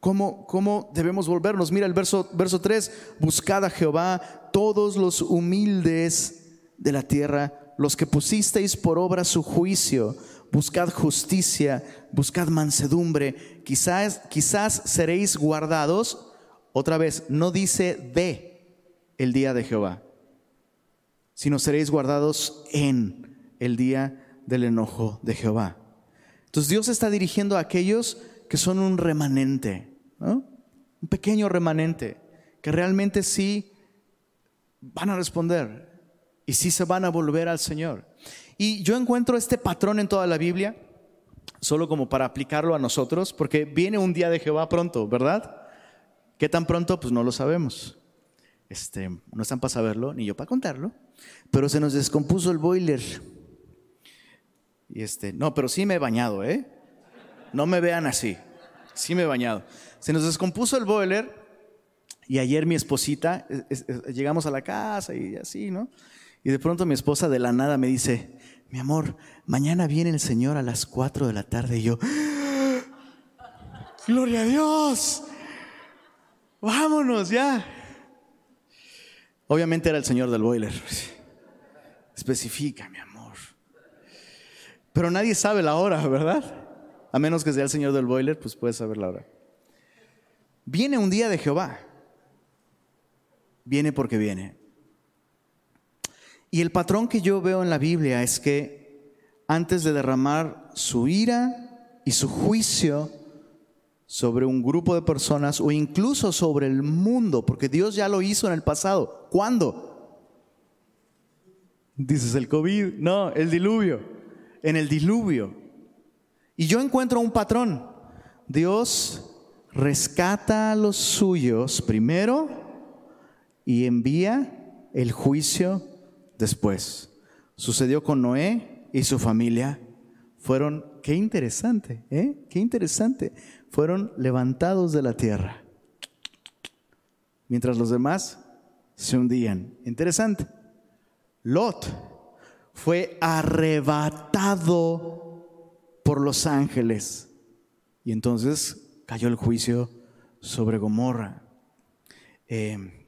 ¿cómo, ¿cómo, debemos volvernos? Mira el verso, verso 3, buscad a Jehová todos los humildes de la tierra, los que pusisteis por obra su juicio, buscad justicia, buscad mansedumbre, quizás, quizás seréis guardados. Otra vez, no dice de el día de Jehová, sino seréis guardados en el día del enojo de Jehová. Dios está dirigiendo a aquellos que son un remanente, un pequeño remanente, que realmente sí van a responder y sí se van a volver al Señor. Y yo encuentro este patrón en toda la Biblia, solo como para aplicarlo a nosotros, porque viene un día de Jehová pronto, ¿verdad? ¿Qué tan pronto? Pues no lo sabemos. Este, no están para saberlo, ni yo para contarlo, pero se nos descompuso el boiler. Y este, no, pero sí me he bañado, ¿eh? No me vean así. Sí me he bañado. Se nos descompuso el boiler y ayer mi esposita, llegamos a la casa y así, ¿no? Y de pronto mi esposa de la nada me dice, mi amor, mañana viene el Señor a las 4 de la tarde y yo, gloria a Dios, vámonos ya. Obviamente era el Señor del boiler. Especifica, mi amor. Pero nadie sabe la hora, ¿verdad? A menos que sea el Señor del boiler, pues puede saber la hora. Viene un día de Jehová. Viene porque viene. Y el patrón que yo veo en la Biblia es que antes de derramar su ira y su juicio sobre un grupo de personas o incluso sobre el mundo, porque Dios ya lo hizo en el pasado. ¿Cuándo? Dices el COVID, no, el diluvio en el diluvio. Y yo encuentro un patrón. Dios rescata a los suyos primero y envía el juicio después. Sucedió con Noé y su familia. Fueron, qué interesante, ¿eh? Qué interesante. Fueron levantados de la tierra. Mientras los demás se hundían. Interesante. Lot fue arrebatado por los ángeles y entonces cayó el juicio sobre Gomorra. Eh,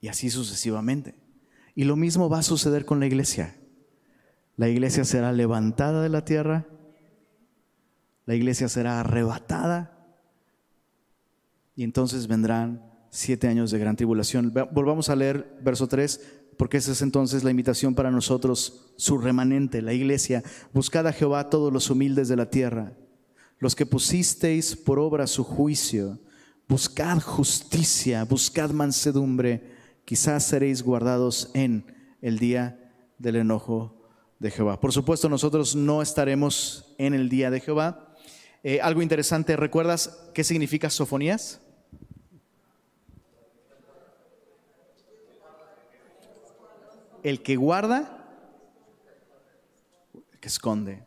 y así sucesivamente. Y lo mismo va a suceder con la iglesia. La iglesia será levantada de la tierra, la iglesia será arrebatada y entonces vendrán siete años de gran tribulación. Volvamos a leer verso 3, porque esa es entonces la invitación para nosotros, su remanente, la iglesia. Buscad a Jehová todos los humildes de la tierra, los que pusisteis por obra su juicio. Buscad justicia, buscad mansedumbre, quizás seréis guardados en el día del enojo de Jehová. Por supuesto, nosotros no estaremos en el día de Jehová. Eh, algo interesante, ¿recuerdas qué significa sofonías? El que guarda, el que esconde.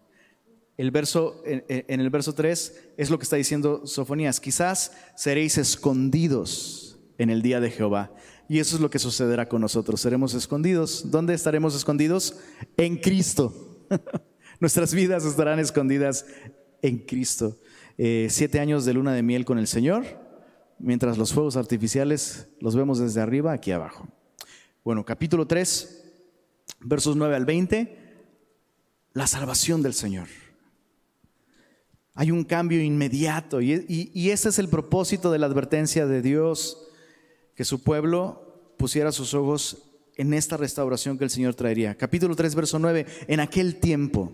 El verso, en, el verso 3 es lo que está diciendo Sofonías. Quizás seréis escondidos en el día de Jehová. Y eso es lo que sucederá con nosotros. Seremos escondidos. ¿Dónde estaremos escondidos? En Cristo. Nuestras vidas estarán escondidas en Cristo. Eh, siete años de luna de miel con el Señor, mientras los fuegos artificiales los vemos desde arriba, aquí abajo. Bueno, capítulo 3, versos 9 al 20, la salvación del Señor. Hay un cambio inmediato y, y ese es el propósito de la advertencia de Dios que su pueblo pusiera sus ojos en esta restauración que el Señor traería. Capítulo 3, verso 9, en aquel tiempo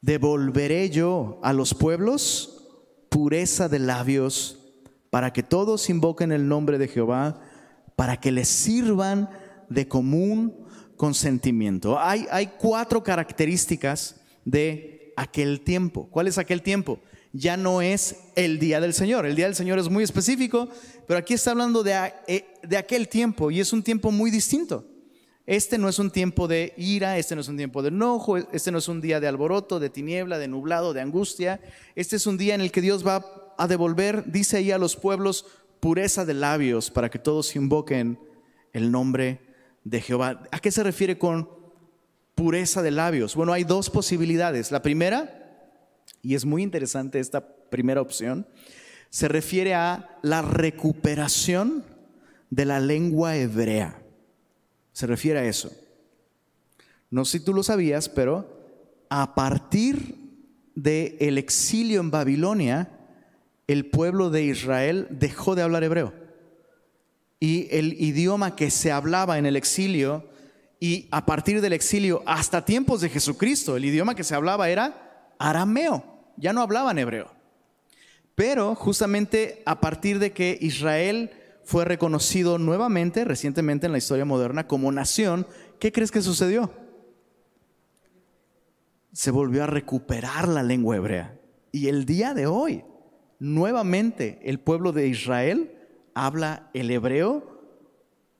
devolveré yo a los pueblos pureza de labios para que todos invoquen el nombre de Jehová, para que les sirvan de común consentimiento. Hay, hay cuatro características de aquel tiempo. ¿Cuál es aquel tiempo? ya no es el día del Señor. El día del Señor es muy específico, pero aquí está hablando de, eh, de, aquel tiempo y es un tiempo muy distinto. Este no es un tiempo de ira, este no es un tiempo de enojo, este no es un día de alboroto, de tiniebla, de nublado, de angustia. Este es un día en el que Dios va a devolver, dice ahí a los pueblos, pureza de labios para que todos invoquen el nombre de Jehová. ¿A qué se refiere con pureza de labios? Bueno, hay dos posibilidades. La primera y es muy interesante esta primera opción, se refiere a la recuperación de la lengua hebrea. Se refiere a eso. No sé si tú lo sabías, pero a partir del el exilio en Babilonia, el pueblo de Israel dejó de hablar hebreo. Y el idioma que se hablaba en el exilio y a partir del exilio hasta tiempos de Jesucristo, el idioma que se hablaba era arameo ya no hablaban hebreo. Pero justamente a partir de que Israel fue reconocido nuevamente, recientemente en la historia moderna, como nación, ¿qué crees que sucedió? Se volvió a recuperar la lengua hebrea. Y el día de hoy, nuevamente, el pueblo de Israel habla el hebreo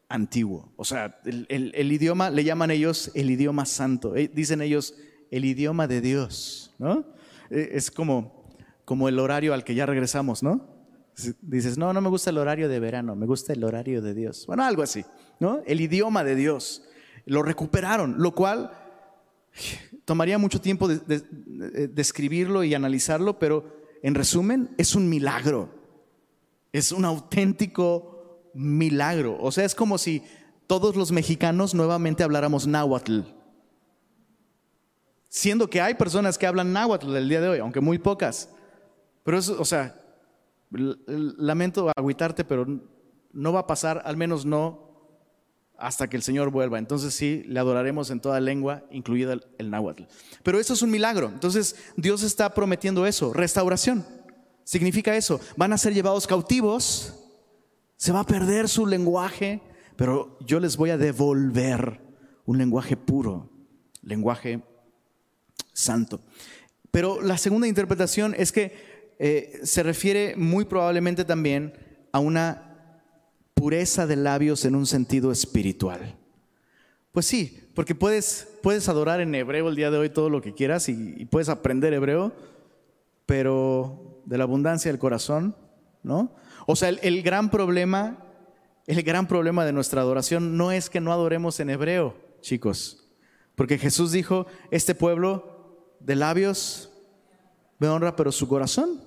antiguo. O sea, el, idioma, le llaman ellos el idioma santo. Eh, dicen ellos el idioma de Dios, ¿no? Eh, es como, como el horario al que ya regresamos, ¿no? Dices, no, no me gusta el horario de verano, me gusta el horario de Dios. Bueno, algo así, ¿no? El idioma de Dios. Lo recuperaron, lo cual tomaría mucho tiempo describirlo de, y analizarlo, pero en resumen, es un milagro. Es un auténtico milagro. O sea, es como si todos los mexicanos nuevamente habláramos náhuatl siendo que hay personas que hablan náhuatl del día de hoy, aunque muy pocas. Pero eso, o sea, lamento agüitarte, pero no va a pasar, al menos no hasta que el Señor vuelva. Entonces sí, le adoraremos en toda lengua, incluida el, el náhuatl. Pero eso es un milagro. Entonces Dios está prometiendo eso, restauración. Significa eso, van a ser llevados cautivos, se va a perder su lenguaje, pero yo les voy a devolver un lenguaje puro, lenguaje santo. Pero la segunda interpretación es que eh, se refiere muy probablemente también a una pureza de labios en un sentido espiritual. Pues sí, porque puedes, puedes adorar en hebreo el día de hoy todo lo que quieras y, puedes aprender hebreo, pero de la abundancia del corazón, ¿no? O sea, el, el gran problema el gran problema de nuestra adoración no es que no adoremos en hebreo, chicos, porque Jesús dijo, este pueblo de labios me honra, pero su corazón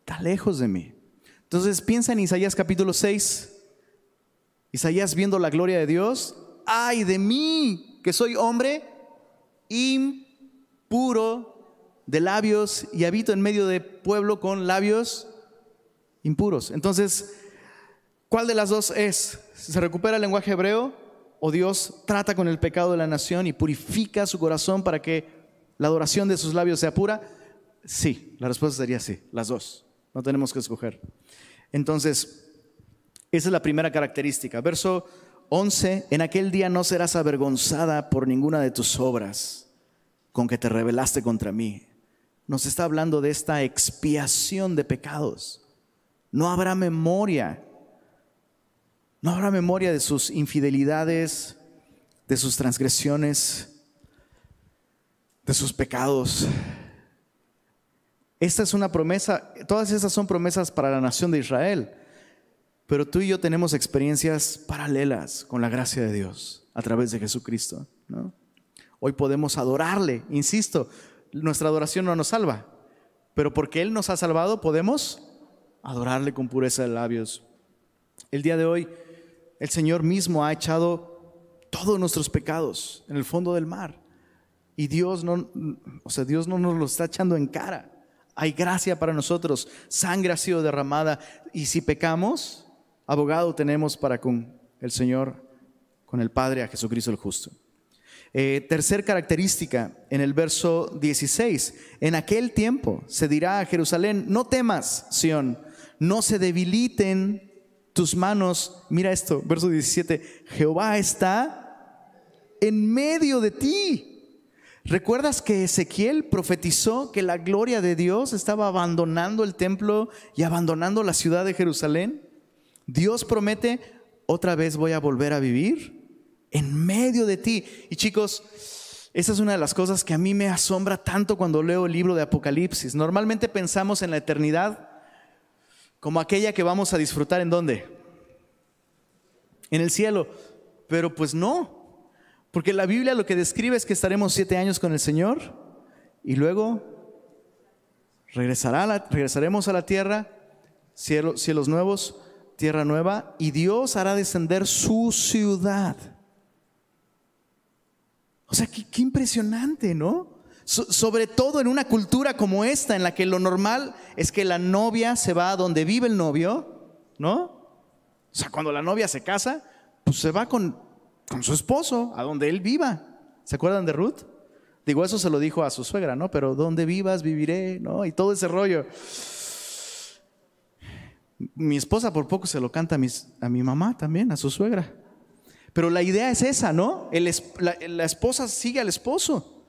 está lejos de mí. Entonces piensa en Isaías capítulo 6, Isaías viendo la gloria de Dios, ay de mí, que soy hombre impuro de labios y habito en medio de pueblo con labios impuros. Entonces, ¿cuál de las dos es? ¿Se recupera el lenguaje hebreo o Dios trata con el pecado de la nación y purifica su corazón para que la adoración de sus labios sea pura? Sí, la respuesta sería sí, las dos. No tenemos que escoger. Entonces, esa es la primera característica. Verso 11, en aquel día no serás avergonzada por ninguna de tus obras con que te rebelaste contra mí. Nos está hablando de esta expiación de pecados. No habrá memoria. No habrá memoria de sus infidelidades, de sus transgresiones, de sus pecados. Esta es una promesa, todas esas son promesas para la nación de Israel, pero tú y yo tenemos experiencias paralelas con la gracia de Dios a través de Jesucristo. Hoy podemos adorarle, insisto, nuestra adoración no nos salva, pero porque Él nos ha salvado podemos adorarle con pureza de labios. El día de hoy el Señor mismo ha echado todos nuestros pecados en el fondo del mar y Dios no, o sea, Dios no nos lo está echando en cara. Hay gracia para nosotros, sangre ha sido derramada y si pecamos, abogado tenemos para con el Señor, con el Padre, a Jesucristo el justo. Eh, tercer característica, en el verso 16, en aquel tiempo se dirá a Jerusalén, no temas, Sión, no se debiliten tus manos. Mira esto, verso 17, Jehová está en medio de ti ¿Recuerdas que Ezequiel profetizó que la gloria de Dios estaba abandonando el templo y abandonando la ciudad de Jerusalén? Dios promete, otra vez voy a volver a vivir en medio de ti. Y chicos, esa es una de las cosas que a mí me asombra tanto cuando leo el libro de Apocalipsis. Normalmente pensamos en la eternidad como aquella que vamos a disfrutar en dónde? En el cielo. Pero pues no, porque la Biblia lo que describe es que estaremos siete años con el Señor y luego regresará regresaremos a la tierra, cielos nuevos, tierra nueva, y Dios hará descender su ciudad. O sea, qué, impresionante, ¿no? sobre todo en una cultura como esta, en la que lo normal es que la novia se va a donde vive el novio, ¿no? O sea, cuando la novia se casa, pues se va con con su esposo, a donde él viva. ¿Se acuerdan de Ruth? Digo, eso se lo dijo a su suegra, ¿no? Pero donde vivas, viviré, ¿no? Y todo ese rollo. Mi esposa por poco se lo canta a, mi mamá también, a su suegra. Pero la idea es esa, ¿no? la, esposa sigue al esposo.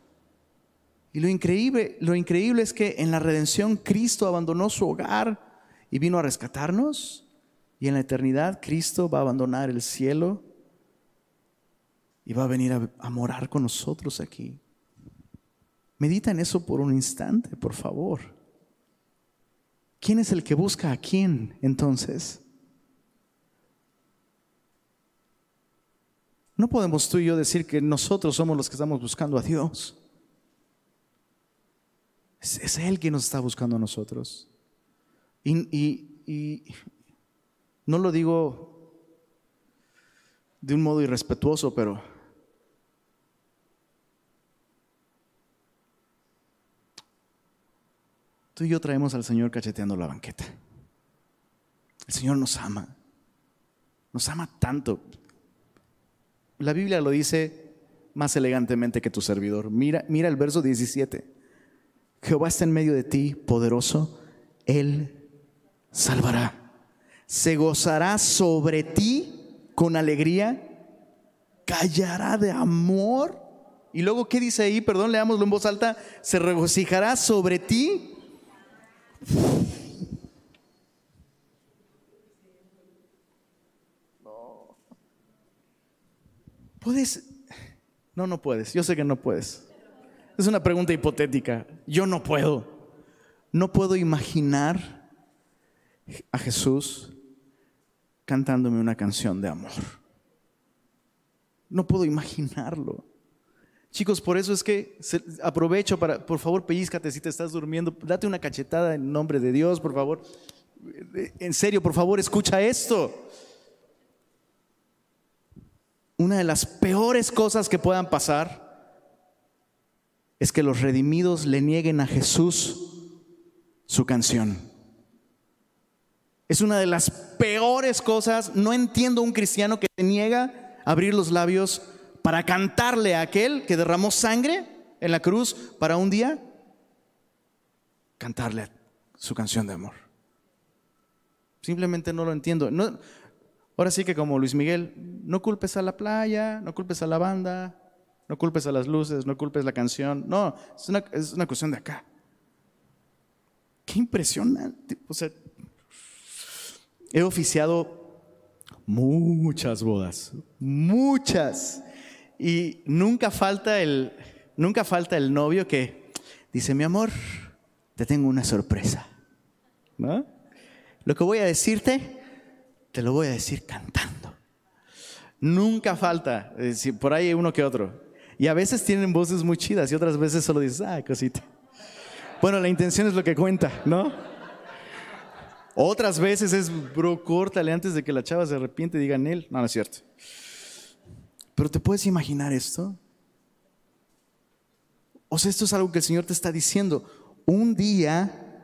Y lo increíble, lo increíble es que en la redención Cristo abandonó su hogar y vino a rescatarnos. Y en la eternidad Cristo va a abandonar el cielo y va a venir a, morar con nosotros aquí. Medita en eso por un instante, por favor. ¿Quién es el que busca a quién entonces? No podemos tú y yo decir que nosotros somos los que estamos buscando a Dios. Es, Él quien nos está buscando a nosotros. y no lo digo de un modo irrespetuoso, pero Tú y yo traemos al Señor cacheteando la banqueta. El Señor nos ama. Nos ama tanto. La Biblia lo dice más elegantemente que tu servidor. Mira, mira el verso 17. Jehová está en medio de ti, poderoso. Él salvará. Se gozará sobre ti con alegría. Callará de amor. Y luego, ¿qué dice ahí? Perdón, leámoslo en voz alta. Se regocijará sobre ti. ¿Puedes? No, no puedes. Yo sé que no puedes. Es una pregunta hipotética. Yo no puedo. No puedo imaginar a Jesús cantándome una canción de amor. No puedo imaginarlo. Chicos, por eso es que aprovecho para, por favor, pellizcate si te estás durmiendo, date una cachetada en nombre de Dios, por favor. En serio, por favor, escucha esto. Una de las peores cosas que puedan pasar es que los redimidos le nieguen a Jesús su canción. Es una de las peores cosas. No entiendo un cristiano que se niega a abrir los labios para cantarle a aquel que derramó sangre en la cruz para un día cantarle su canción de amor. Simplemente no lo entiendo. Ahora sí que como Luis Miguel, no culpes a la playa, no culpes a la banda, no culpes a las luces, no culpes la canción. No, es una, es una cuestión de acá. Qué impresionante. O sea, he oficiado muchas bodas, muchas. Y nunca falta el, nunca falta el novio que dice, mi amor, te tengo una sorpresa. ¿No? Lo que voy a decirte, te lo voy a decir cantando. Nunca falta, por ahí uno que otro. Y a veces tienen voces muy chidas y otras veces solo dices, ah, cosita. Bueno, la intención es lo que cuenta, ¿no? Otras veces es, bro, córtale antes de que la chava se arrepiente y diga él. No, no es cierto. Pero ¿te puedes imaginar esto? O sea, esto es algo que el Señor te está diciendo. Un día,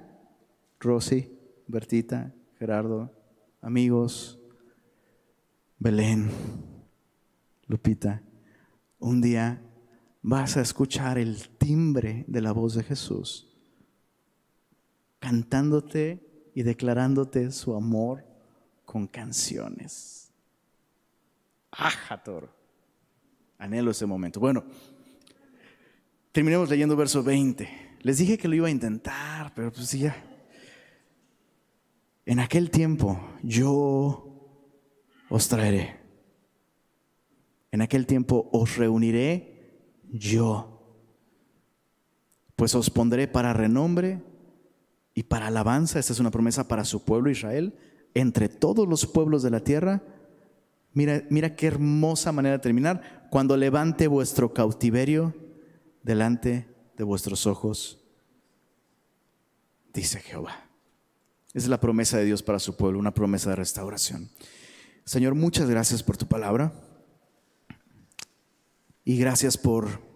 Rosy, Bertita, Gerardo, amigos, Belén, Lupita, un día vas a escuchar el timbre de la voz de Jesús cantándote y declarándote su amor con canciones. ¡Aja, toro! Anhelo ese momento. Bueno, terminemos leyendo verso 20. Les dije que lo iba a intentar, pero pues ya. En aquel tiempo yo os traeré. En aquel tiempo os reuniré yo. Pues os pondré para renombre y para alabanza. Esta es una promesa para su pueblo Israel. Entre todos los pueblos de la tierra Mira, mira qué hermosa manera de terminar. Cuando levante vuestro cautiverio delante de vuestros ojos, dice Jehová. Esa es la promesa de Dios para su pueblo, una promesa de restauración. Señor, muchas gracias por tu palabra y gracias por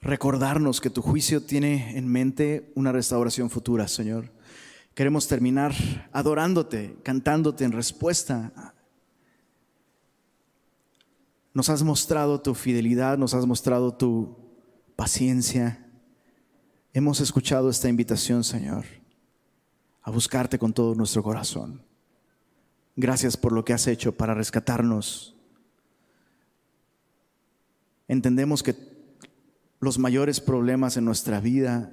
recordarnos que tu juicio tiene en mente una restauración futura, Señor. Queremos terminar adorándote, cantándote en respuesta. Nos has mostrado tu fidelidad, nos has mostrado tu paciencia. Hemos escuchado esta invitación, Señor, a buscarte con todo nuestro corazón. Gracias por lo que has hecho para rescatarnos. Entendemos que los mayores problemas en nuestra vida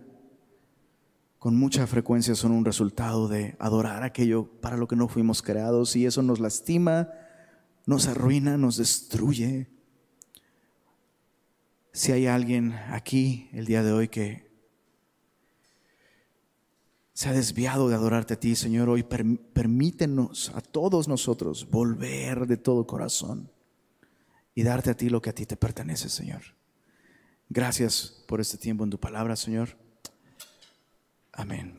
con mucha frecuencia son un resultado de adorar aquello para lo que no fuimos creados y eso nos lastima, nos arruina, nos destruye. Si hay alguien aquí el día de hoy que se ha desviado de adorarte a ti, Señor, hoy permítenos a todos nosotros volver de todo corazón y darte a ti lo que a ti te pertenece, Señor. Gracias por este tiempo en tu palabra, Señor. Amén.